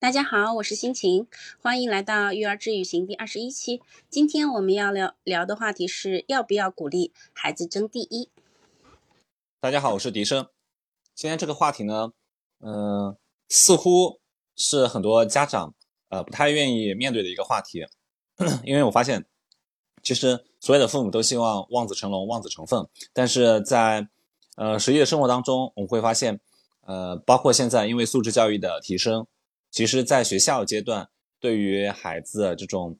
大家好，我是心情，欢迎来到育儿之旅行第二十一期。今天我们要聊聊的话题是要不要鼓励孩子争第一。大家好，我是笛声。今天这个话题呢，嗯，似乎是很多家长呃不太愿意面对的一个话题，因为我发现，其实所有的父母都希望望子成龙、望子成凤，但是在呃实际的生活当中，我们会发现，呃，包括现在因为素质教育的提升。其实，在学校阶段，对于孩子这种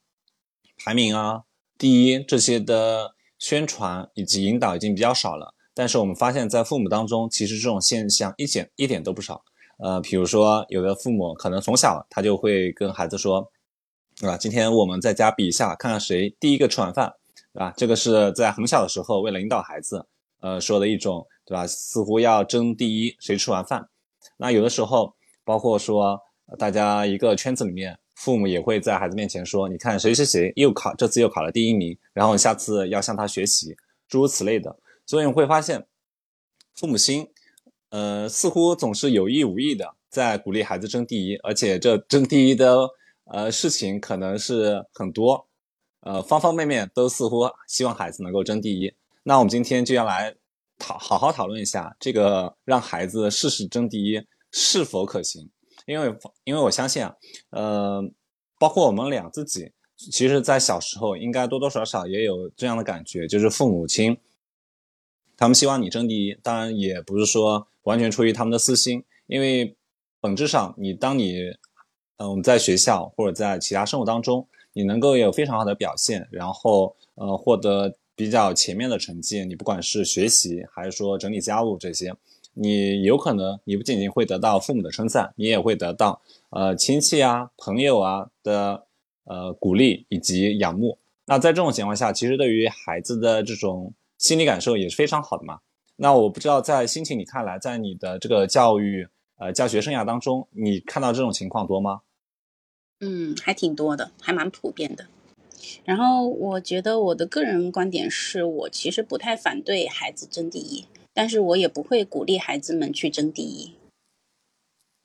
排名啊、第一这些的宣传以及引导已经比较少了。但是我们发现，在父母当中，其实这种现象一点一点都不少。呃，比如说，有的父母可能从小他就会跟孩子说，对吧？今天我们在家比一下，看看谁第一个吃完饭，对吧？这个是在很小的时候为了引导孩子，呃，说的一种，对吧？似乎要争第一，谁吃完饭。那有的时候，包括说。大家一个圈子里面，父母也会在孩子面前说：“你看谁谁谁又考，这次又考了第一名，然后下次要向他学习，诸如此类的。”所以你会发现，父母心，呃，似乎总是有意无意的在鼓励孩子争第一，而且这争第一的呃事情可能是很多，呃，方方面面都似乎希望孩子能够争第一。那我们今天就要来讨好好讨论一下，这个让孩子事事争第一是否可行？因为，因为我相信啊，呃，包括我们俩自己，其实，在小时候应该多多少少也有这样的感觉，就是父母亲，他们希望你争第一，当然也不是说完全出于他们的私心，因为本质上，你当你，嗯，我们在学校或者在其他生活当中，你能够有非常好的表现，然后，呃，获得比较前面的成绩，你不管是学习还是说整理家务这些。你有可能，你不仅仅会得到父母的称赞，你也会得到呃亲戚啊、朋友啊的呃鼓励以及仰慕。那在这种情况下，其实对于孩子的这种心理感受也是非常好的嘛。那我不知道在心情你看来，在你的这个教育呃教学生涯当中，你看到这种情况多吗？嗯，还挺多的，还蛮普遍的。然后我觉得我的个人观点是我其实不太反对孩子争第一。但是我也不会鼓励孩子们去争第一，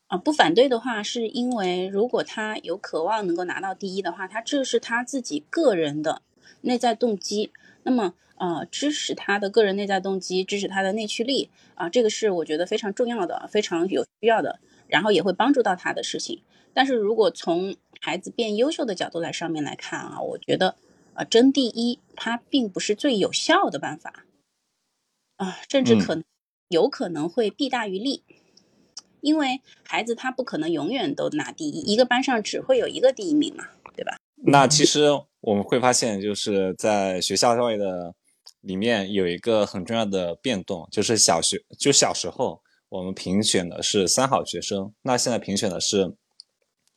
啊，不反对的话，是因为如果他有渴望能够拿到第一的话，他这是他自己个人的内在动机。那么，呃，支持他的个人内在动机，支持他的内驱力，啊，这个是我觉得非常重要的，非常有需要的，然后也会帮助到他的事情。但是如果从孩子变优秀的角度来上面来看啊，我觉得，呃，争第一，它并不是最有效的办法。啊，甚至可能有可能会弊大于利，因为孩子他不可能永远都拿第一，一个班上只会有一个第一名嘛，对吧？那其实我们会发现，就是在学校教育的里面有一个很重要的变动，就是小学就小时候我们评选的是三好学生，那现在评选的是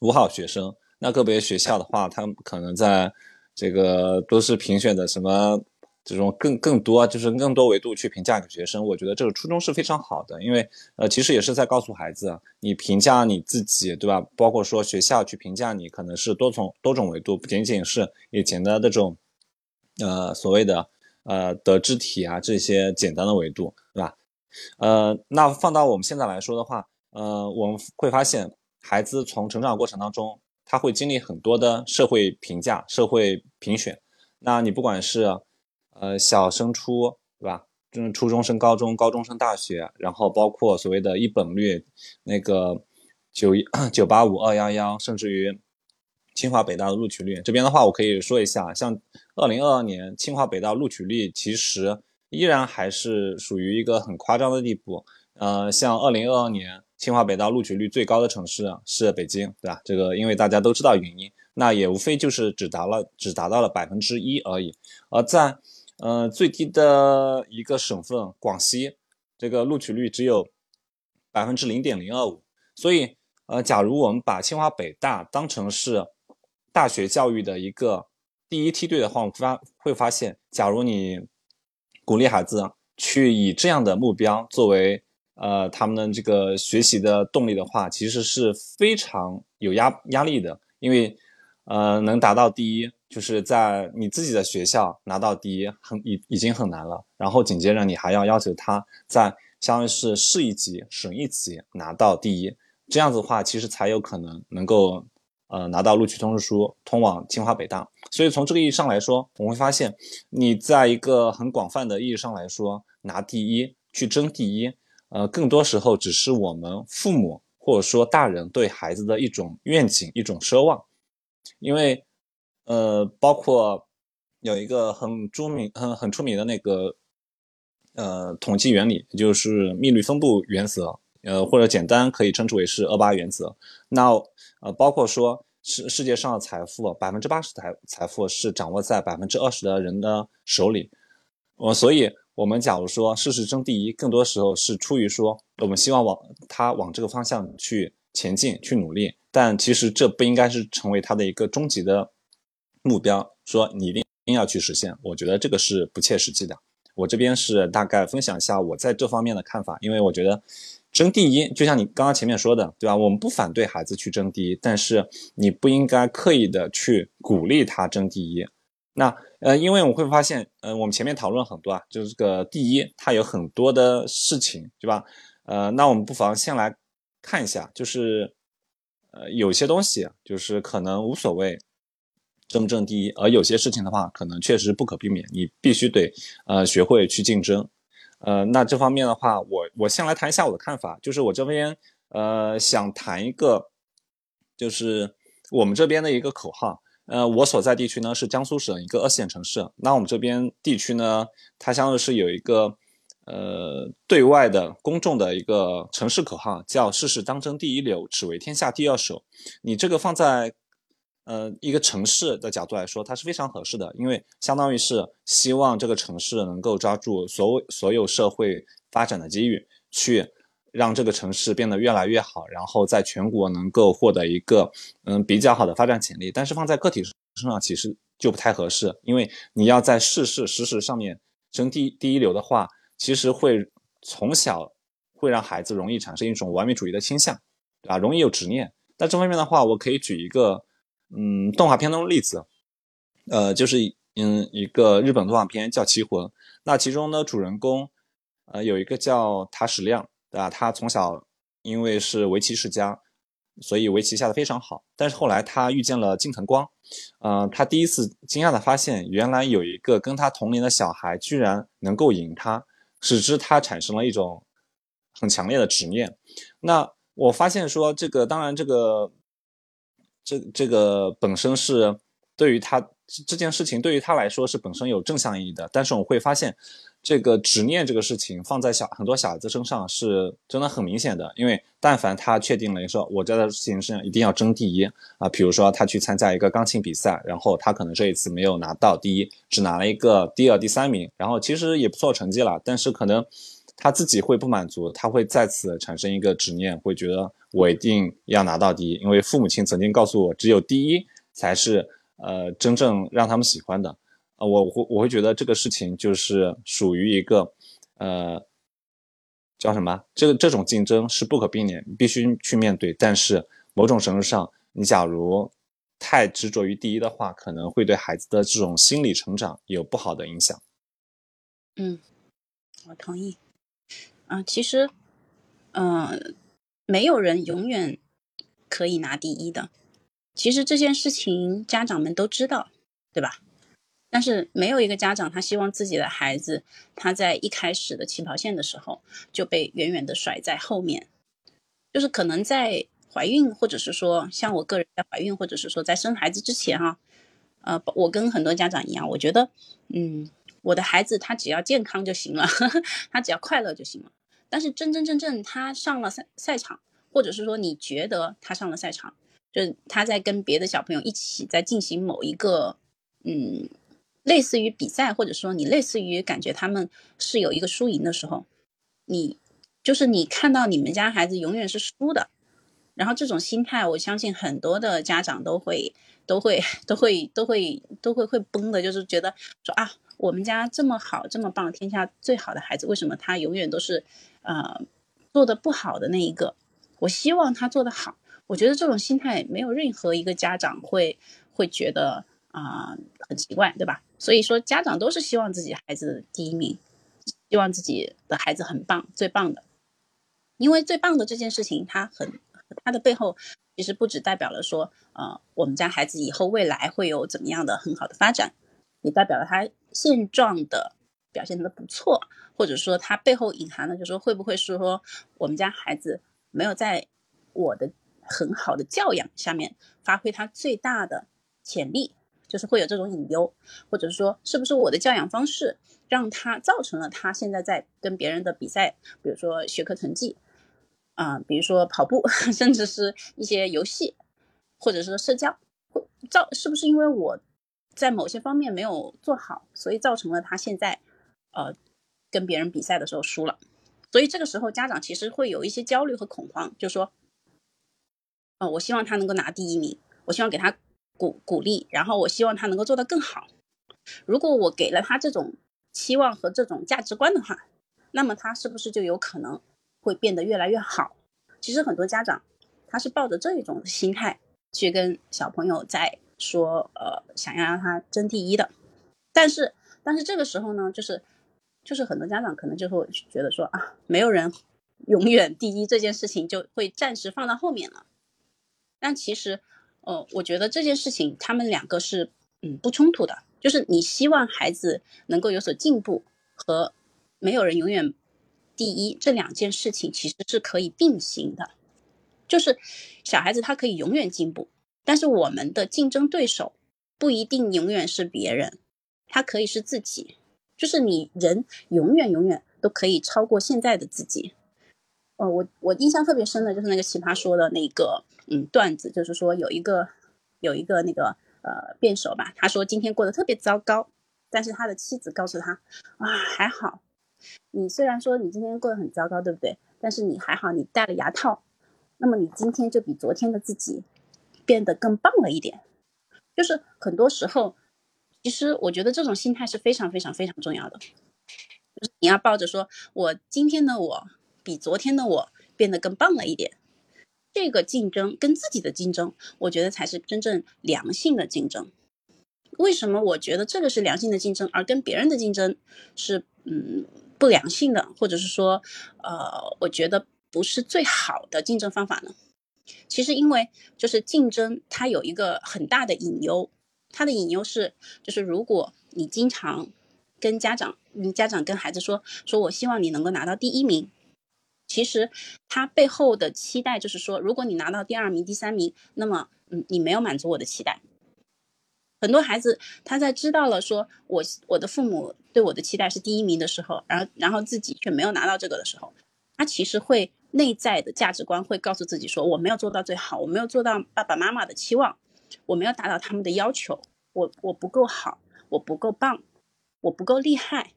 五好学生。那个别学校的话，他们可能在这个都是评选的什么？这种更更多就是更多维度去评价一个学生，我觉得这个初衷是非常好的，因为呃，其实也是在告诉孩子，你评价你自己，对吧？包括说学校去评价你，可能是多从多种维度，不仅仅是以前的那种，呃，所谓的呃德智体啊这些简单的维度，对吧？呃，那放到我们现在来说的话，呃，我们会发现孩子从成长过程当中，他会经历很多的社会评价、社会评选，那你不管是呃，小升初，对吧？就是初中升高中，高中升大学，然后包括所谓的一本率，那个九一九八五二幺幺，甚至于清华北大的录取率。这边的话，我可以说一下，像二零二二年清华北大录取率其实依然还是属于一个很夸张的地步。呃，像二零二二年清华北大录取率最高的城市是北京，对吧？这个因为大家都知道原因，那也无非就是只达了只达到了百分之一而已，而在呃，最低的一个省份广西，这个录取率只有百分之零点零二五。所以，呃，假如我们把清华北大当成是大学教育的一个第一梯队的话，我发会发现，假如你鼓励孩子去以这样的目标作为呃他们的这个学习的动力的话，其实是非常有压压力的，因为呃能达到第一。就是在你自己的学校拿到第一，很已已经很难了。然后紧接着你还要要求他在相当于是市一级、省一级拿到第一，这样子的话，其实才有可能能够呃拿到录取通知书，通往清华北大。所以从这个意义上来说，我们会发现，你在一个很广泛的意义上来说，拿第一去争第一，呃，更多时候只是我们父母或者说大人对孩子的一种愿景、一种奢望。因为呃，包括有一个很著名、很很出名的那个呃统计原理，就是密律分布原则。呃，或者简单可以称之为是二八原则。那呃，包括说世世界上的财富，百分之八十财财富是掌握在百分之二十的人的手里。呃，所以我们假如说事事争第一，更多时候是出于说我们希望往他往这个方向去前进、去努力。但其实这不应该是成为他的一个终极的目标，说你一定要去实现。我觉得这个是不切实际的。我这边是大概分享一下我在这方面的看法，因为我觉得。争第一，就像你刚刚前面说的，对吧？我们不反对孩子去争第一，但是你不应该刻意的去鼓励他争第一。那呃，因为我会发现，呃，我们前面讨论很多啊，就是这个第一，它有很多的事情，对吧？呃，那我们不妨先来看一下，就是呃，有些东西就是可能无所谓争不争第一，而有些事情的话，可能确实不可避免，你必须得呃学会去竞争。呃，那这方面的话，我我先来谈一下我的看法，就是我这边呃想谈一个，就是我们这边的一个口号。呃，我所在地区呢是江苏省一个二线城市，那我们这边地区呢，它相当于是有一个呃对外的公众的一个城市口号，叫“事事当争第一流，只为天下第二手”。你这个放在。呃，一个城市的角度来说，它是非常合适的，因为相当于是希望这个城市能够抓住所所有社会发展的机遇，去让这个城市变得越来越好，然后在全国能够获得一个嗯比较好的发展潜力。但是放在个体身上其实就不太合适，因为你要在事事实实上面争第第一流的话，其实会从小会让孩子容易产生一种完美主义的倾向，对吧？容易有执念。那这方面的话，我可以举一个。嗯，动画片中的例子，呃，就是嗯一个日本动画片叫《棋魂》，那其中呢主人公，呃有一个叫塔矢亮，对吧？他从小因为是围棋世家，所以围棋下的非常好。但是后来他遇见了近藤光，呃，他第一次惊讶的发现，原来有一个跟他同龄的小孩居然能够赢他，使之他产生了一种很强烈的执念。那我发现说这个，当然这个。这这个本身是对于他这件事情对于他来说是本身有正向意义的，但是我们会发现，这个执念这个事情放在小很多小孩子身上是真的很明显的，因为但凡他确定了说我在事情上一定要争第一啊，比如说他去参加一个钢琴比赛，然后他可能这一次没有拿到第一，只拿了一个第二、第三名，然后其实也不错成绩了，但是可能。他自己会不满足，他会再次产生一个执念，会觉得我一定要拿到第一，因为父母亲曾经告诉我，只有第一才是呃真正让他们喜欢的。啊，我会我会觉得这个事情就是属于一个呃叫什么？这个这种竞争是不可避免，必须去面对。但是某种程度上，你假如太执着于第一的话，可能会对孩子的这种心理成长有不好的影响。嗯，我同意。啊，其实，嗯，没有人永远可以拿第一的。其实这件事情家长们都知道，对吧？但是没有一个家长他希望自己的孩子他在一开始的起跑线的时候就被远远的甩在后面。就是可能在怀孕，或者是说像我个人在怀孕，或者是说在生孩子之前哈，呃，我跟很多家长一样，我觉得，嗯，我的孩子他只要健康就行了，他只要快乐就行了。但是真真正正他上了赛赛场，或者是说你觉得他上了赛场，就是他在跟别的小朋友一起在进行某一个，嗯，类似于比赛，或者说你类似于感觉他们是有一个输赢的时候，你就是你看到你们家孩子永远是输的，然后这种心态，我相信很多的家长都会都会都会都会都会会崩的，就是觉得说啊。我们家这么好，这么棒，天下最好的孩子，为什么他永远都是，呃，做的不好的那一个？我希望他做的好。我觉得这种心态没有任何一个家长会会觉得啊很奇怪，对吧？所以说家长都是希望自己孩子第一名，希望自己的孩子很棒，最棒的。因为最棒的这件事情，它很它的背后其实不只代表了说，呃，我们家孩子以后未来会有怎么样的很好的发展，也代表了他现状的表现的不错，或者说他背后隐含的，就是说会不会是说我们家孩子没有在我的很好的教养下面发挥他最大的潜力，就是会有这种隐忧，或者说是不是我的教养方式让他造成了他现在在跟别人的比赛，比如说学科成绩。啊，比如说跑步，甚至是一些游戏，或者是社交，造是不是因为我在某些方面没有做好，所以造成了他现在呃跟别人比赛的时候输了？所以这个时候家长其实会有一些焦虑和恐慌，就说，呃，我希望他能够拿第一名，我希望给他鼓鼓励，然后我希望他能够做得更好。如果我给了他这种期望和这种价值观的话，那么他是不是就有可能？会变得越来越好。其实很多家长他是抱着这一种心态去跟小朋友在说，呃，想要让他争第一的。但是，但是这个时候呢，就是就是很多家长可能就会觉得说啊，没有人永远第一这件事情就会暂时放到后面了。但其实，呃，我觉得这件事情他们两个是嗯不冲突的，就是你希望孩子能够有所进步和没有人永远。第一，这两件事情其实是可以并行的，就是小孩子他可以永远进步，但是我们的竞争对手不一定永远是别人，他可以是自己，就是你人永远永远都可以超过现在的自己。哦，我我印象特别深的就是那个奇葩说的那个嗯段子，就是说有一个有一个那个呃辩手吧，他说今天过得特别糟糕，但是他的妻子告诉他啊还好。你虽然说你今天过得很糟糕，对不对？但是你还好，你戴了牙套，那么你今天就比昨天的自己变得更棒了一点。就是很多时候，其实我觉得这种心态是非常非常非常重要的。就是你要抱着说，我今天的我比昨天的我变得更棒了一点。这个竞争跟自己的竞争，我觉得才是真正良性的竞争。为什么我觉得这个是良性的竞争，而跟别人的竞争是嗯？不良性的，或者是说，呃，我觉得不是最好的竞争方法呢。其实，因为就是竞争，它有一个很大的隐忧，他的隐忧是，就是如果你经常跟家长，你家长跟孩子说，说我希望你能够拿到第一名，其实他背后的期待就是说，如果你拿到第二名、第三名，那么，嗯，你没有满足我的期待。很多孩子他在知道了说我我的父母对我的期待是第一名的时候，然后然后自己却没有拿到这个的时候，他其实会内在的价值观会告诉自己说我没有做到最好，我没有做到爸爸妈妈的期望，我没有达到他们的要求，我我不够好，我不够棒，我不够厉害。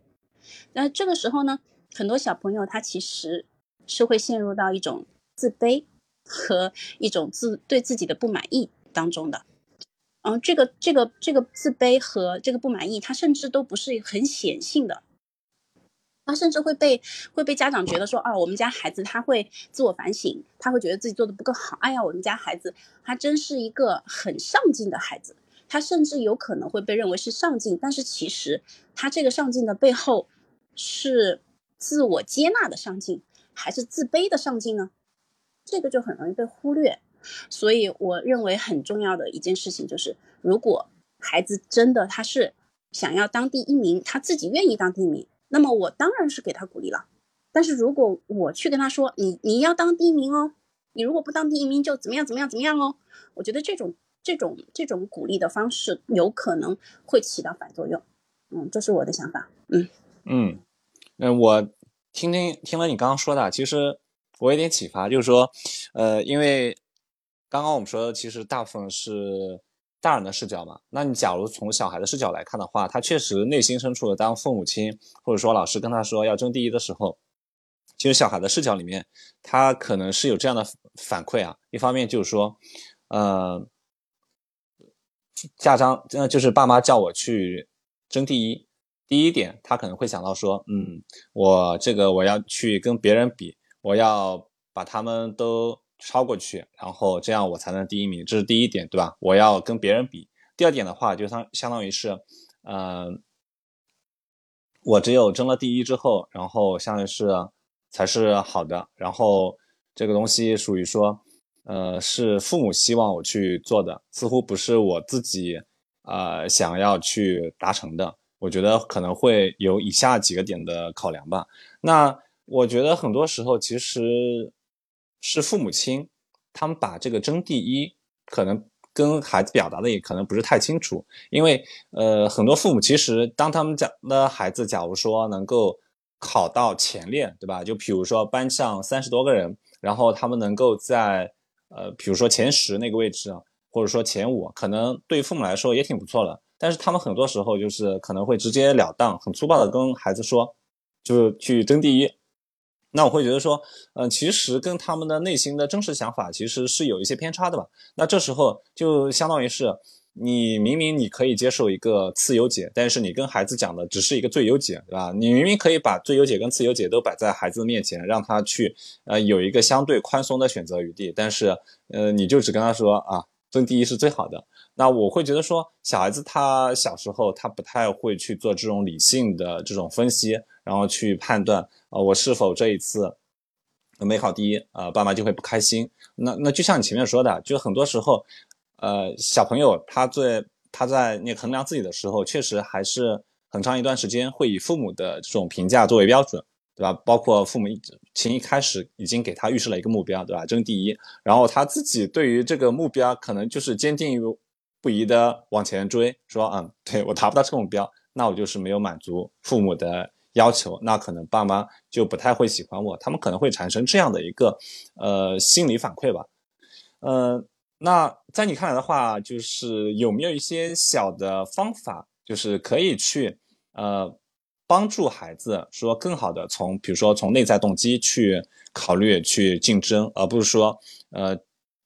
那这个时候呢，很多小朋友他其实是会陷入到一种自卑和一种自对自己的不满意当中的。嗯，这个这个这个自卑和这个不满意，他甚至都不是很显性的，他甚至会被会被家长觉得说，啊，我们家孩子他会自我反省，他会觉得自己做的不够好。哎呀，我们家孩子他真是一个很上进的孩子，他甚至有可能会被认为是上进，但是其实他这个上进的背后是自我接纳的上进，还是自卑的上进呢？这个就很容易被忽略。所以，我认为很重要的一件事情就是，如果孩子真的他是想要当第一名，他自己愿意当第一名，那么我当然是给他鼓励了。但是如果我去跟他说，你你要当第一名哦，你如果不当第一名就怎么样怎么样怎么样哦，我觉得这种这种这种鼓励的方式有可能会起到反作用。嗯，这是我的想法。嗯嗯那，我听听听了你刚刚说的，其实我有点启发，就是说，呃，因为。刚刚我们说的其实大部分是大人的视角嘛，那你假如从小孩的视角来看的话，他确实内心深处的，当父母亲或者说老师跟他说要争第一的时候，其实小孩的视角里面，他可能是有这样的反馈啊。一方面就是说，呃，家长呃就是爸妈叫我去争第一，第一点他可能会想到说，嗯，我这个我要去跟别人比，我要把他们都。超过去，然后这样我才能第一名，这是第一点，对吧？我要跟别人比。第二点的话，就相相当于是，嗯，我只有争了第一之后，然后相当于是才是好的。然后这个东西属于说，呃，是父母希望我去做的，似乎不是我自己呃想要去达成的。我觉得可能会有以下几个点的考量吧。那我觉得很多时候其实是父母亲他们把这个争第一，可能跟孩子表达的也可能不是太清楚。因为呃，很多父母其实当他们家的孩子假如说能够考到前列，对吧？就比如说班上三十多个人，然后他们能够在呃，比如说前十那个位置，或者说前五，可能对父母来说也挺不错的。但是他们很多时候就是可能会直截了当、很粗暴的跟孩子说，就是去争第一。那我会觉得说，嗯，其实跟他们的内心的真实想法其实是有一些偏差的吧。那这时候就相当于是，你明明你可以接受一个次优解，但是你跟孩子讲的只是一个最优解，对吧？你明明可以把最优解跟次优解都摆在孩子面前，让他去，呃，有一个相对宽松的选择余地，但是，呃，你就只跟他说啊，争第一是最好的。那我会觉得说，小孩子他小时候他不太会去做这种理性的这种分析，然后去判断啊，我是否这一次没考第一啊，爸妈就会不开心。那那就像你前面说的，就很多时候，呃，小朋友他在他在那衡量自己的时候，确实还是很长一段时间会以父母的这种评价作为标准，对吧？包括父母从一开始已经给他预设了一个目标，对吧？争第一，然后他自己对于这个目标可能就是坚定于。不宜的往前追，说嗯，对我达不到这个目标，那我就是没有满足父母的要求，那可能爸妈就不太会喜欢我，他们可能会产生这样的一个呃心理反馈吧。呃，那在你看来的话，就是有没有一些小的方法，就是可以去呃帮助孩子说更好的从，比如说从内在动机去考虑去竞争，而不是说呃。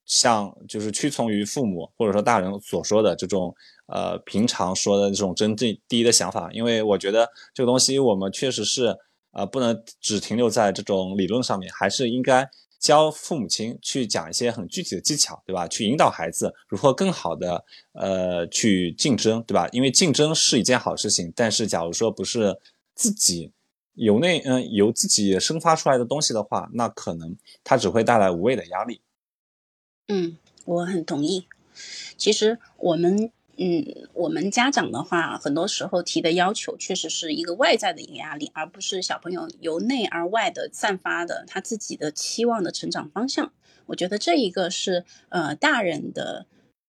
像就是屈从于父母或者说大人所说的这种呃平常说的这种真正第一的想法，因为我觉得这个东西我们确实是呃不能只停留在这种理论上面，还是应该教父母亲去讲一些很具体的技巧，对吧？去引导孩子如何更好的呃去竞争，对吧？因为竞争是一件好事情，但是假如说不是自己由内嗯由自己生发出来的东西的话，那可能它只会带来无谓的压力。嗯，我很同意。其实我们，嗯，我们家长的话，很多时候提的要求确实是一个外在的一个压力，而不是小朋友由内而外的散发的他自己的期望的成长方向。我觉得这一个是呃大人的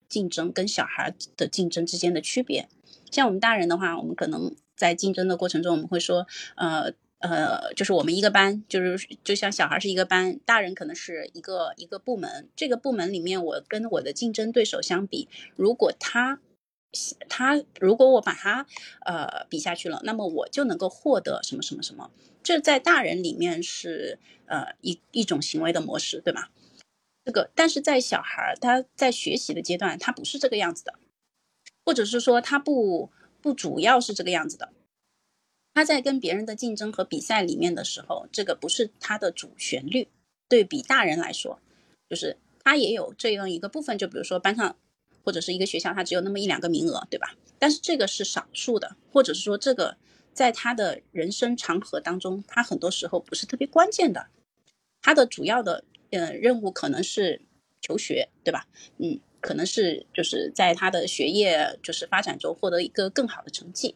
竞争跟小孩的竞争之间的区别。像我们大人的话，我们可能在竞争的过程中，我们会说，呃。呃，就是我们一个班，就是就像小孩是一个班，大人可能是一个一个部门。这个部门里面，我跟我的竞争对手相比，如果他他如果我把他呃比下去了，那么我就能够获得什么什么什么。这在大人里面是呃一一种行为的模式，对吗？这个，但是在小孩他在学习的阶段，他不是这个样子的，或者是说他不不主要是这个样子的。他在跟别人的竞争和比赛里面的时候，这个不是他的主旋律。对比大人来说，就是他也有这样一个部分，就比如说班上或者是一个学校，他只有那么一两个名额，对吧？但是这个是少数的，或者是说这个在他的人生长河当中，他很多时候不是特别关键的。他的主要的呃任务可能是求学，对吧？嗯，可能是就是在他的学业就是发展中获得一个更好的成绩。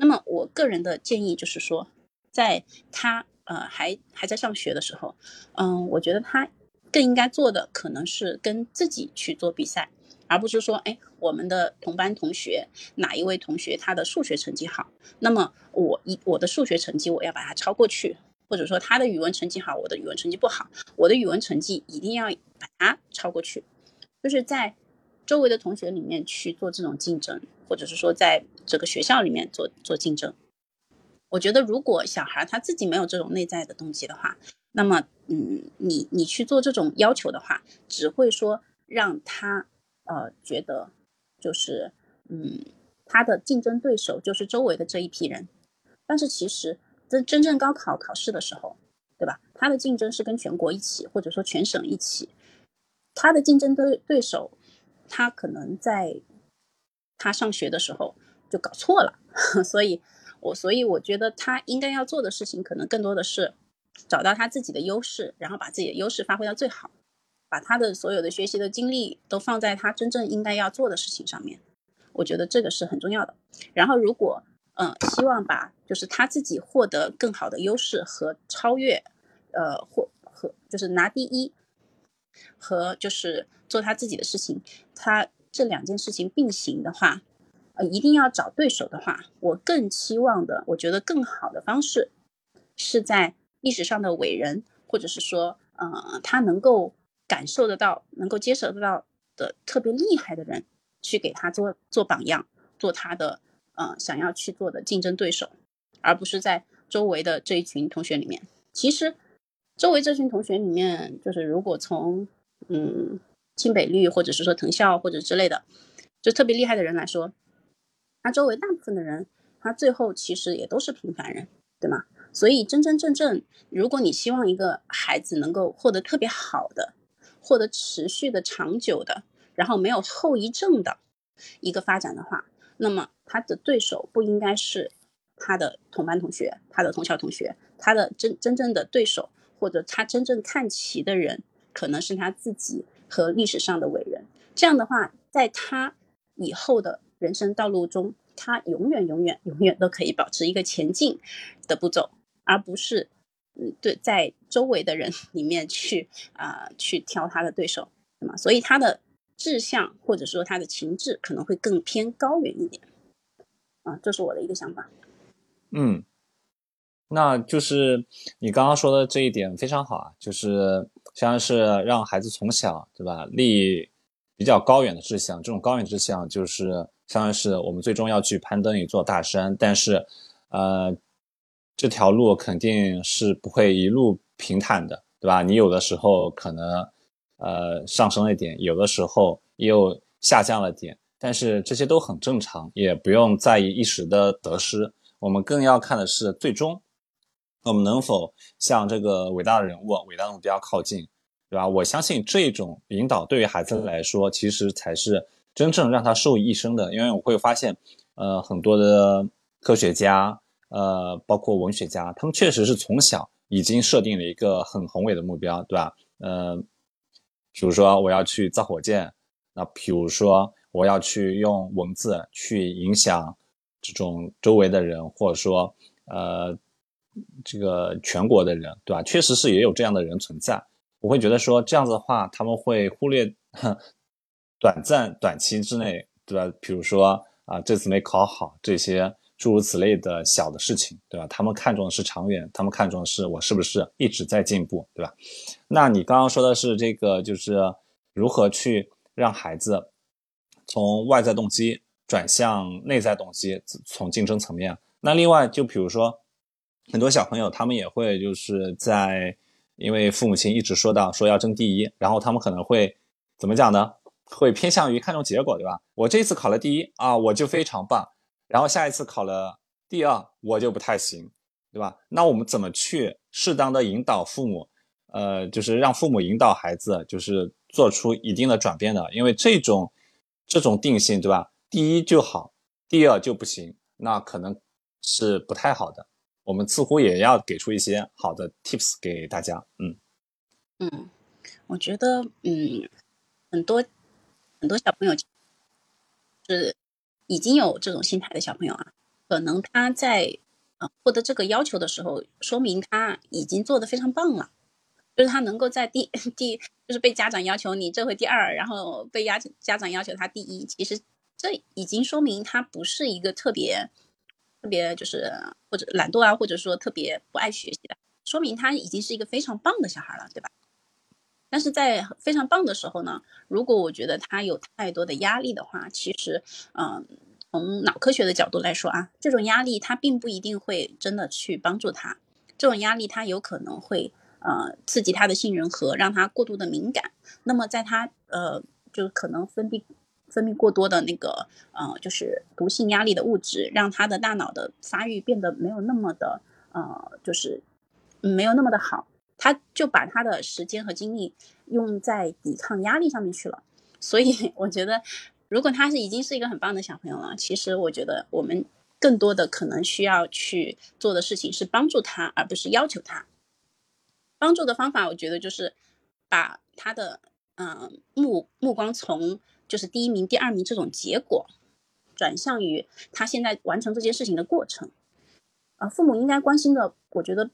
那么我个人的建议就是说，在他呃还还在上学的时候，嗯，我觉得他更应该做的可能是跟自己去做比赛，而不是说，哎，我们的同班同学哪一位同学他的数学成绩好，那么我一我的数学成绩我要把他超过去，或者说他的语文成绩好，我的语文成绩不好，我的语文成绩一定要把他超过去，就是在。周围的同学里面去做这种竞争，或者是说在这个学校里面做做竞争，我觉得如果小孩他自己没有这种内在的动机的话，那么嗯，你你去做这种要求的话，只会说让他呃觉得就是嗯他的竞争对手就是周围的这一批人，但是其实真真正高考考试的时候，对吧？他的竞争是跟全国一起，或者说全省一起，他的竞争对对手。他可能在他上学的时候就搞错了，所以我所以我觉得他应该要做的事情，可能更多的是找到他自己的优势，然后把自己的优势发挥到最好。把他的所有的学习的精力都放在他真正应该要做的事情上面，我觉得这个是很重要的。然后如果嗯希望把就是他自己获得更好的优势和超越，呃或和就是拿第一和就是做他自己的事情，他这两件事情并行的话，呃一定要找对手的话，我更期望的，我觉得更好的方式是在历史上的伟人，或者是说呃他能够。感受得到、能够接受得到的特别厉害的人，去给他做做榜样，做他的呃想要去做的竞争对手，而不是在周围的这一群同学里面。其实，周围这群同学里面，就是如果从嗯清北绿或者是说藤校或者之类的，就特别厉害的人来说，他周围大部分的人，他最后其实也都是平凡人，对吗？所以真真正正，如果你希望一个孩子能够获得特别好的，获得持续的、长久的，然后没有后遗症的一个发展的话，那么他的对手不应该是他的同班同学、他的同校同学，他的真真正的对手或者他真正看齐的人，可能是他自己和历史上的伟人。这样的话，在他以后的人生道路中，他永远、永远、永远都可以保持一个前进的步骤，而不是。嗯，对，在周围的人里面去啊，去挑他的对手，对吗？所以他的志向或者说他的情志可能会更偏高远一点，啊，这是我的一个想法。嗯，那就是你刚刚说的这一点非常好啊，就是像是让孩子从小对吧立比较高远的志向，这种高远志向就是相当于是我们最终要去攀登一座大山，但是呃。这条路肯定是不会一路平坦的，对吧？你有的时候可能，呃，上升了一点，有的时候又下降了点，但是这些都很正常，也不用在意一时的得失。我们更要看的是最终，我们能否向这个伟大的人物、伟大的目标靠近，对吧？我相信这种引导对于孩子来说，其实才是真正让他受益一生的，因为我会发现，呃，很多的科学家。呃，包括文学家，他们确实是从小已经设定了一个很宏伟的目标，对吧？呃，比如说我要去造火箭，那比如说我要去用文字去影响这种周围的人，或者说呃这个全国的人，对吧？确实是也有这样的人存在。我会觉得说这样子的话，他们会忽略短暂短期之内，对吧？比如说啊，这次没考好这些。诸如此类的小的事情，对吧？他们看重的是长远，他们看重的是我是不是一直在进步，对吧？那你刚刚说的是这个，就是如何去让孩子从外在动机转向内在动机，从竞争层面。那另外，就比如说很多小朋友，他们也会就是在因为父母亲一直说到说要争第一，然后他们可能会怎么讲呢？会偏向于看重结果，对吧？我这次考了第一啊，我就非常棒。然后下一次考了第二，我就不太行，对吧？那我们怎么去适当的引导父母，呃，就是让父母引导孩子，就是做出一定的转变的？因为这种这种定性，对吧？第一就好，第二就不行，那可能是不太好的。我们似乎也要给出一些好的 tips 给大家。嗯嗯，我觉得嗯，很多很多小朋友是。已经有这种心态的小朋友啊，可能他在呃获得这个要求的时候，说明他已经做得非常棒了。就是他能够在第 第，就是被家长要求你这回第二，然后被家家长要求他第一，其实这已经说明他不是一个特别特别就是或者懒惰啊，或者说特别不爱学习的，说明他已经是一个非常棒的小孩了，对吧？但是在非常棒的时候呢，如果我觉得他有太多的压力的话，其实，嗯，从脑科学的角度来说啊，这种压力他并不一定会真的去帮助他，这种压力他有可能会呃刺激他的杏仁核，让他过度的敏感。那么在他呃就可能分泌分泌过多的那个呃就是毒性压力的物质，让他的大脑的发育变得没有那么的呃就是没有那么的好。他就把他的时间和精力用在抵抗压力上面去了，所以 我觉得，如果他是已经是一个很棒的小朋友了，其实我觉得我们更多的可能需要去做的事情是帮助他，而不是要求他。帮助的方法，我觉得就是把他的嗯目目光从就是第一名、第二名这种结果，转向于他现在完成这件事情的过程。啊，父母应该关心的，我觉得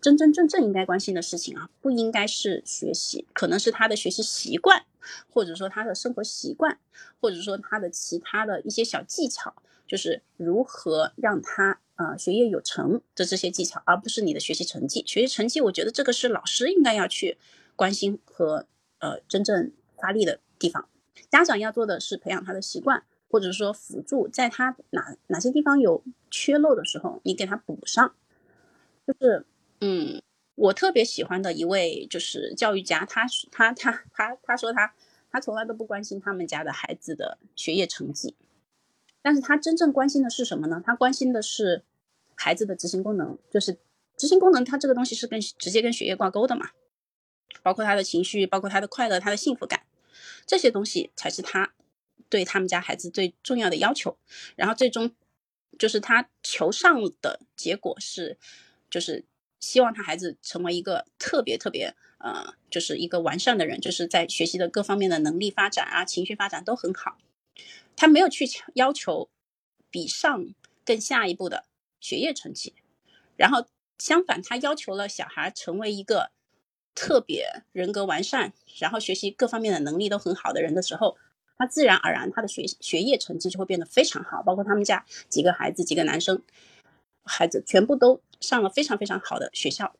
真真正正应该关心的事情啊，不应该是学习，可能是他的学习习惯，或者说他的生活习惯，或者说他的其他的一些小技巧，就是如何让他啊学业有成的这些技巧，而不是你的学习成绩。学习成绩，我觉得这个是老师应该要去关心和呃真正发力的地方。家长要做的是培养他的习惯。或者说辅助，在他哪哪些地方有缺漏的时候，你给他补上。就是，嗯，我特别喜欢的一位就是教育家，他他他他他说他他从来都不关心他们家的孩子的学业成绩，但是他真正关心的是什么呢？他关心的是孩子的执行功能，就是执行功能，他这个东西是跟直接跟学业挂钩的嘛，包括他的情绪，包括他的快乐，他的幸福感，这些东西才是他。对他们家孩子最重要的要求，然后最终就是他求上的结果是，就是希望他孩子成为一个特别特别呃，就是一个完善的人，就是在学习的各方面的能力发展啊，情绪发展都很好。他没有去要求比上更下一步的学业成绩，然后相反，他要求了小孩成为一个特别人格完善，然后学习各方面的能力都很好的人的时候。他自然而然，他的学学业成绩就会变得非常好。包括他们家几个孩子，几个男生孩子，全部都上了非常非常好的学校。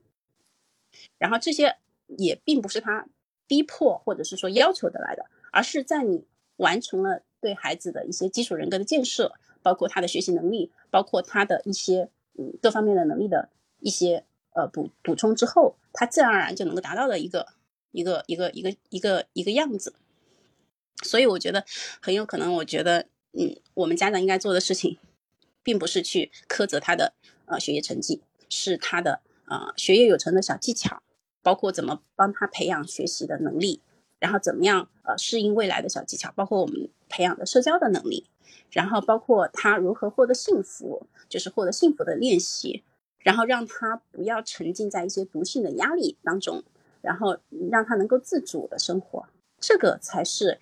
然后这些也并不是他逼迫或者是说要求得来的，而是在你完成了对孩子的一些基础人格的建设，包括他的学习能力，包括他的一些嗯各方面的能力的一些呃补补充之后，他自然而然就能够达到的一个一个一个一个一个一个样子。所以我觉得很有可能，我觉得，嗯，我们家长应该做的事情，并不是去苛责他的呃学业成绩，是他的呃学业有成的小技巧，包括怎么帮他培养学习的能力，然后怎么样呃适应未来的小技巧，包括我们培养的社交的能力，然后包括他如何获得幸福，就是获得幸福的练习，然后让他不要沉浸在一些毒性的压力当中，然后让他能够自主的生活，这个才是。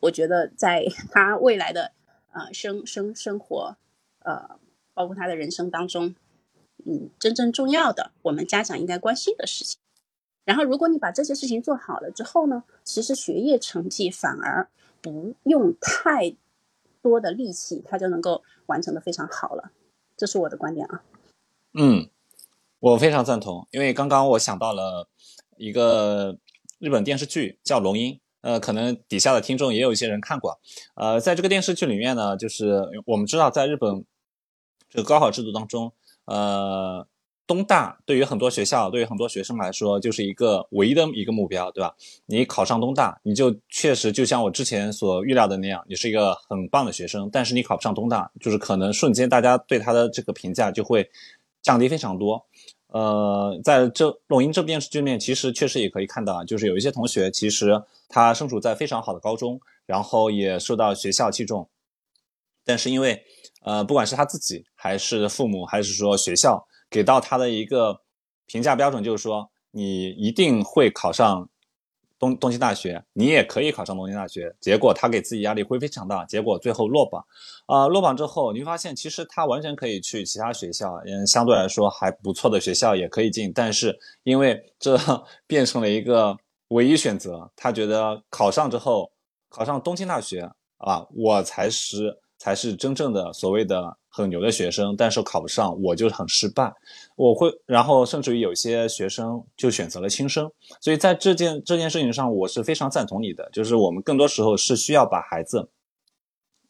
我觉得在 他未来的呃生生生活，呃，包括他的人生当中，嗯，真正重要的，我们家长应该关心的事情。然后，如果你把这些事情做好了之后呢，其实学业成绩反而不用太多的力气，他就能够完成的非常好了。这是我的观点啊。嗯，我非常赞同，因为刚刚我想到了一个日本电视剧叫《龙樱》。呃，可能底下的听众也有一些人看过，呃，在这个电视剧里面呢，就是我们知道，在日本这个高考制度当中，呃，东大对于很多学校，对于很多学生来说，就是一个唯一的一个目标，对吧？你考上东大，你就确实就像我之前所预料的那样，你是一个很棒的学生。但是你考不上东大，就是可能瞬间大家对他的这个评价就会降低非常多。呃，在这《龙樱》这部电视剧里面，其实确实也可以看到啊，就是有一些同学，其实他身处在非常好的高中，然后也受到学校器重，但是因为，呃，不管是他自己，还是父母，还是说学校给到他的一个评价标准，就是说你一定会考上。东东京大学，你也可以考上东京大学。结果他给自己压力会非常大，结果最后落榜。啊，落榜之后，你会发现其实他完全可以去其他学校，嗯，相对来说还不错的学校也可以进。但是因为这 变成了一个唯一选择，他觉得考上之后，考上东京大学啊，我才是才是真正的所谓的。很牛的学生，但是考不上，我就很失败。我会，然后甚至于有些学生就选择了轻生。所以在这件这件事情上，我是非常赞同你的，就是我们更多时候是需要把孩子，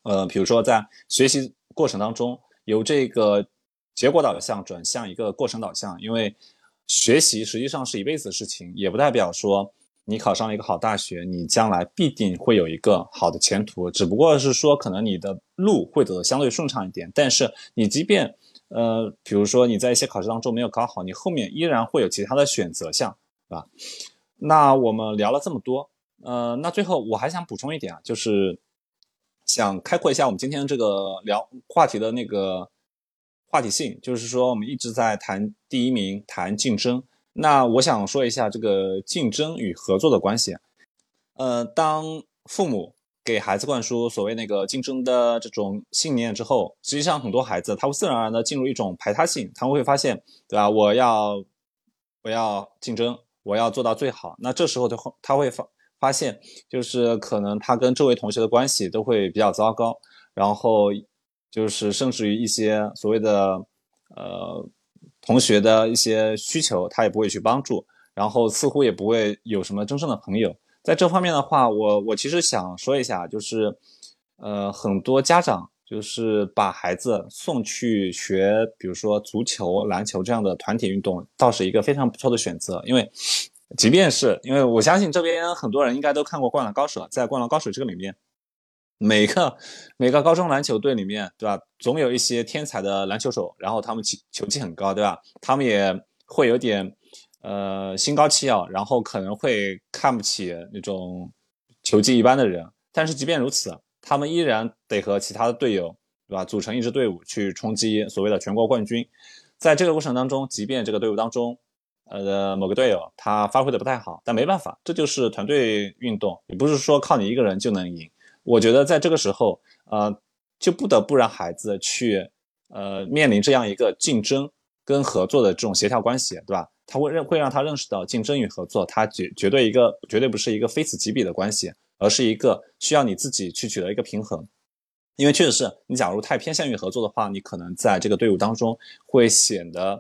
呃，比如说在学习过程当中，由这个结果导向转向一个过程导向，因为学习实际上是一辈子的事情，也不代表说。你考上了一个好大学，你将来必定会有一个好的前途。只不过是说，可能你的路会走得相对顺畅一点。但是你即便，呃，比如说你在一些考试当中没有考好，你后面依然会有其他的选择项，对吧？那我们聊了这么多，呃，那最后我还想补充一点啊，就是想开阔一下我们今天这个聊话题的那个话题性，就是说我们一直在谈第一名，谈竞争。那我想说一下这个竞争与合作的关系。呃，当父母给孩子灌输所谓那个竞争的这种信念之后，实际上很多孩子他会自然而然的进入一种排他性，他们会发现，对吧？我要我要竞争，我要做到最好。那这时候他会他会发发现，就是可能他跟周围同学的关系都会比较糟糕，然后就是甚至于一些所谓的呃同学的一些需求，他也不会去帮助，然后似乎也不会有什么真正的朋友。在这方面的话，我我其实想说一下，就是，呃，很多家长就是把孩子送去学，比如说足球、篮球这样的团体运动，倒是一个非常不错的选择。因为，即便是因为我相信这边很多人应该都看过《灌篮高手》，在《灌篮高手》这个里面，每个每个高中篮球队里面，对吧？总有一些天才的篮球手，然后他们球球技很高，对吧？他们也会有点。呃，心高气傲，然后可能会看不起那种球技一般的人，但是即便如此，他们依然得和其他的队友，对吧，组成一支队伍去冲击所谓的全国冠军。在这个过程当中，即便这个队伍当中，呃，某个队友他发挥的不太好，但没办法，这就是团队运动，也不是说靠你一个人就能赢。我觉得在这个时候，呃，就不得不让孩子去，呃，面临这样一个竞争跟合作的这种协调关系，对吧？他会认会让他认识到竞争与合作，它绝绝对一个绝对不是一个非此即彼的关系，而是一个需要你自己去取得一个平衡。因为确实是你假如太偏向于合作的话，你可能在这个队伍当中会显得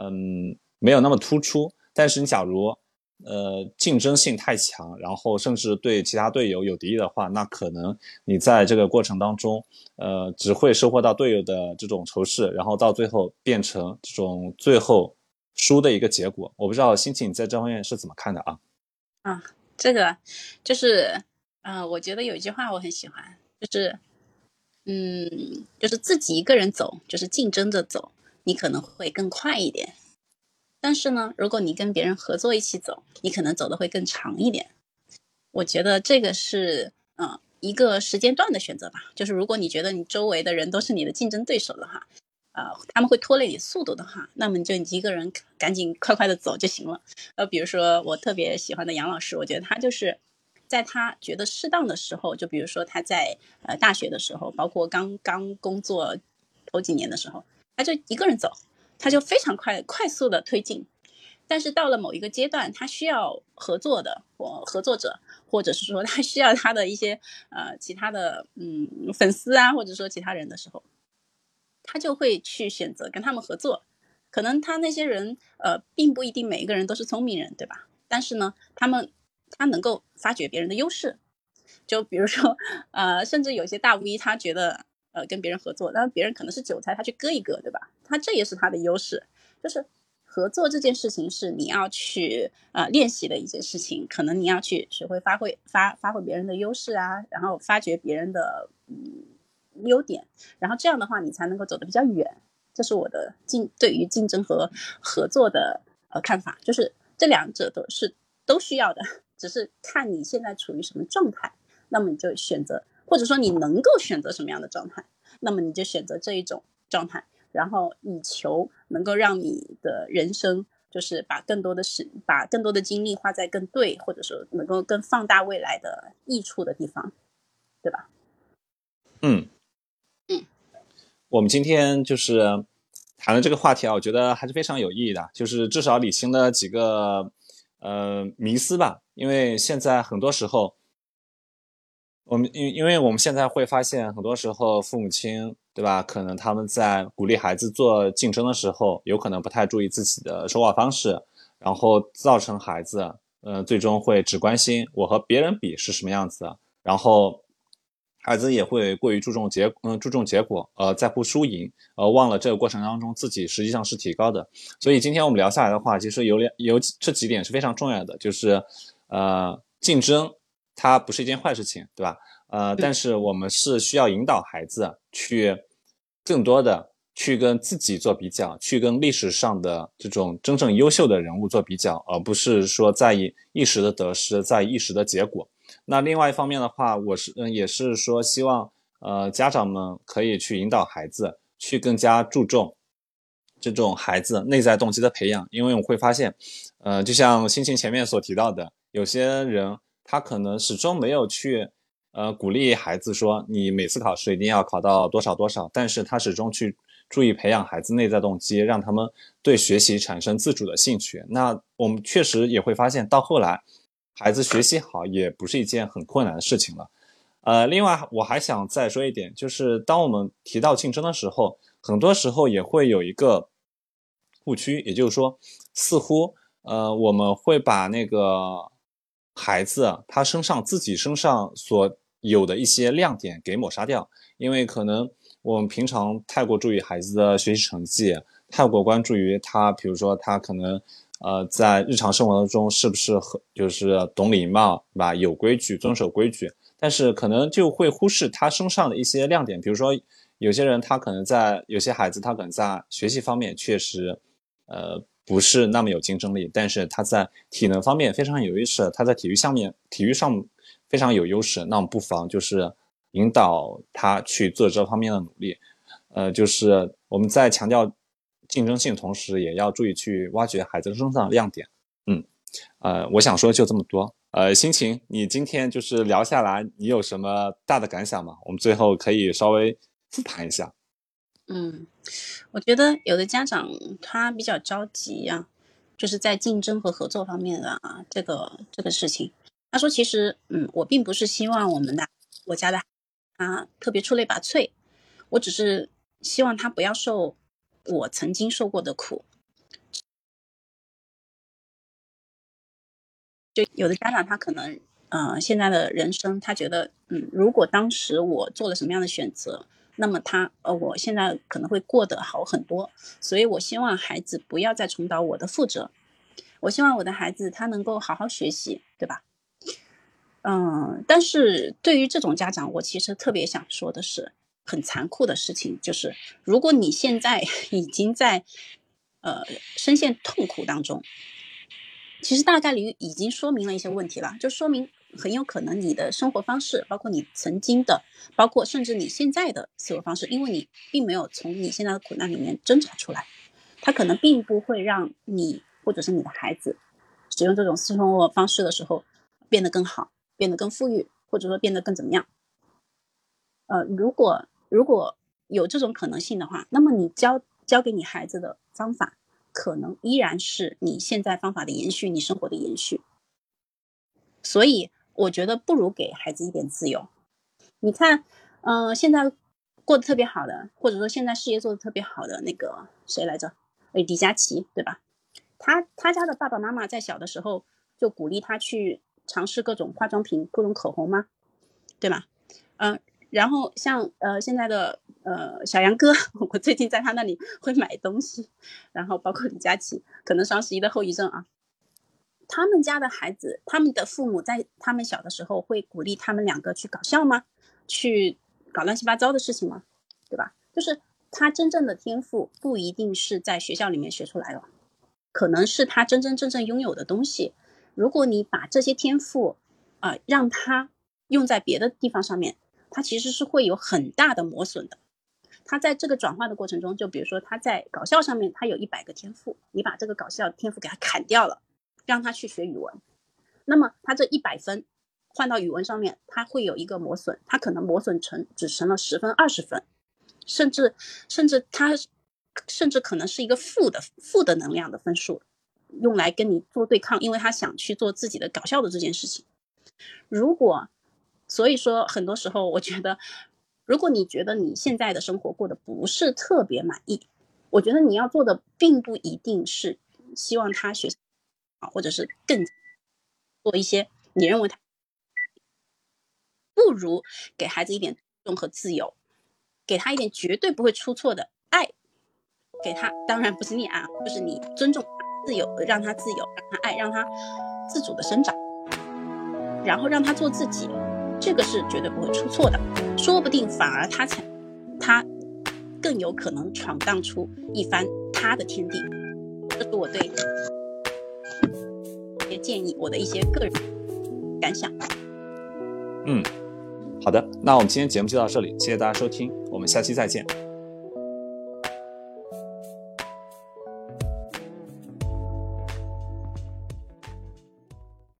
嗯没有那么突出。但是你假如呃竞争性太强，然后甚至对其他队友有敌意的话，那可能你在这个过程当中呃只会收获到队友的这种仇视，然后到最后变成这种最后。输的一个结果，我不知道心情你在这方面是怎么看的啊？啊，这个就是，呃，我觉得有一句话我很喜欢，就是，嗯，就是自己一个人走，就是竞争着走，你可能会更快一点。但是呢，如果你跟别人合作一起走，你可能走的会更长一点。我觉得这个是，嗯，一个时间段的选择吧。就是如果你觉得你周围的人都是你的竞争对手的话。呃，他们会拖累你速度的话，那么你就一个人赶紧快快的走就行了。呃，比如说我特别喜欢的杨老师，我觉得他就是在他觉得适当的时候，就比如说他在呃大学的时候，包括刚刚工作头几年的时候，他就一个人走，他就非常快快速的推进。但是到了某一个阶段，他需要合作的或合作者，或者是说他需要他的一些呃其他的嗯粉丝啊，或者说其他人的时候。他就会去选择跟他们合作，可能他那些人，呃，并不一定每一个人都是聪明人，对吧？但是呢，他们他能够发掘别人的优势，就比如说，呃，甚至有些大 V，他觉得，呃，跟别人合作，但别人可能是韭菜，他去割一割，对吧？他这也是他的优势，就是合作这件事情是你要去呃练习的一件事情，可能你要去学会发挥发发挥别人的优势啊，然后发掘别人的嗯。优点，然后这样的话，你才能够走得比较远。这是我的竞对于竞争和合作的呃看法，就是这两者都是都需要的，只是看你现在处于什么状态，那么你就选择，或者说你能够选择什么样的状态，那么你就选择这一种状态，然后以求能够让你的人生就是把更多的时把更多的精力花在更对，或者说能够更放大未来的益处的地方，对吧？嗯。我们今天就是谈的这个话题啊，我觉得还是非常有意义的，就是至少理清了几个呃迷思吧。因为现在很多时候，我们因因为我们现在会发现，很多时候父母亲对吧，可能他们在鼓励孩子做竞争的时候，有可能不太注意自己的说话方式，然后造成孩子呃最终会只关心我和别人比是什么样子，然后。孩子也会过于注重结，嗯，注重结果，呃，在乎输赢，呃，忘了这个过程当中自己实际上是提高的。所以今天我们聊下来的话，其实有两有这几点是非常重要的，就是，呃，竞争它不是一件坏事情，对吧？呃，但是我们是需要引导孩子去更多的去跟自己做比较，去跟历史上的这种真正优秀的人物做比较，而不是说在意一时的得失，在意一时的结果。那另外一方面的话，我是嗯，也是说希望呃家长们可以去引导孩子去更加注重这种孩子内在动机的培养，因为我会发现，呃，就像心情前面所提到的，有些人他可能始终没有去呃鼓励孩子说你每次考试一定要考到多少多少，但是他始终去注意培养孩子内在动机，让他们对学习产生自主的兴趣。那我们确实也会发现，到后来孩子学习好也不是一件很困难的事情了。呃，另外我还想再说一点，就是当我们提到竞争的时候，很多时候也会有一个误区，也就是说，似乎呃我们会把那个孩子他身上自己身上所有的一些亮点给抹杀掉，因为可能我们平常太过注意孩子的学习成绩，太过关注于他，比如说他可能呃在日常生活当中是不是很就是懂礼貌，对吧？有规矩，遵守规矩。但是可能就会忽视他身上的一些亮点，比如说有些人他可能在有些孩子他可能在学习方面确实，呃不是那么有竞争力，但是他在体能方面非常有优势，他在体育上面体育上非常有优势，那我们不妨就是引导他去做这方面的努力，呃，就是我们在强调竞争性同时，也要注意去挖掘孩子身上的亮点。嗯，呃，我想说就这么多。呃，心情，你今天就是聊下来，你有什么大的感想吗？我们最后可以稍微复盘一下。嗯，我觉得有的家长他比较着急呀，就是在竞争和合作方面的啊，这个这个事情。他说，其实，嗯，我并不是希望我们的我家的他特别出类拔萃，我只是希望他不要受我曾经受过的苦。就有的家长他可能，呃，现在的人生他觉得，嗯，如果当时我做了什么样的选择，那么他，呃，我现在可能会过得好很多。所以我希望孩子不要再重蹈我的覆辙，我希望我的孩子他能够好好学习，对吧？嗯，但是对于这种家长，我其实特别想说的是，很残酷的事情就是，如果你现在 已经在，呃，深陷痛苦当中。其实大概率已经说明了一些问题了，就说明很有可能你的生活方式，包括你曾经的，包括甚至你现在的思维方式，因为你并没有从你现在的苦难里面挣扎出来，它可能并不会让你或者是你的孩子使用这种生活方式的时候变得更好，变得更富裕，或者说变得更怎么样。呃，如果如果有这种可能性的话，那么你教教给你孩子的方法。可能依然是你现在方法的延续，你生活的延续。所以我觉得不如给孩子一点自由。你看，嗯，现在过得特别好的，或者说现在事业做得特别好的那个谁来着？哎，李佳琦，对吧？他他家的爸爸妈妈在小的时候就鼓励他去尝试各种化妆品、各种口红吗？对吧？嗯。然后像呃现在的呃小杨哥，我最近在他那里会买东西，然后包括李佳琦，可能双十一的后遗症啊。他们家的孩子，他们的父母在他们小的时候会鼓励他们两个去搞笑吗？去搞乱七八糟的事情吗？对吧？就是他真正的天赋不一定是在学校里面学出来的，可能是他真真正正拥有的东西。如果你把这些天赋啊让他用在别的地方上面。他其实是会有很大的磨损的。他在这个转化的过程中，就比如说他在搞笑上面，他有一百个天赋，你把这个搞笑天赋给他砍掉了，让他去学语文，那么他这一百分换到语文上面，他会有一个磨损，他可能磨损成只成了十分、二十分，甚至甚至他甚至可能是一个负的负的能量的分数，用来跟你做对抗，因为他想去做自己的搞笑的这件事情。如果所以说，很多时候我觉得，如果你觉得你现在的生活过得不是特别满意，我觉得你要做的并不一定是希望他学啊，或者是更做一些你认为他不如给孩子一点尊重和自由，给他一点绝对不会出错的爱，给他当然不是溺爱，就是你尊重自由，让他自由，让他爱，让他自主的生长，然后让他做自己。这个是绝对不会出错的，说不定反而他才，他更有可能闯荡出一番他的天地。这是我对些建议，我的一些个人感想。嗯，好的，那我们今天节目就到这里，谢谢大家收听，我们下期再见。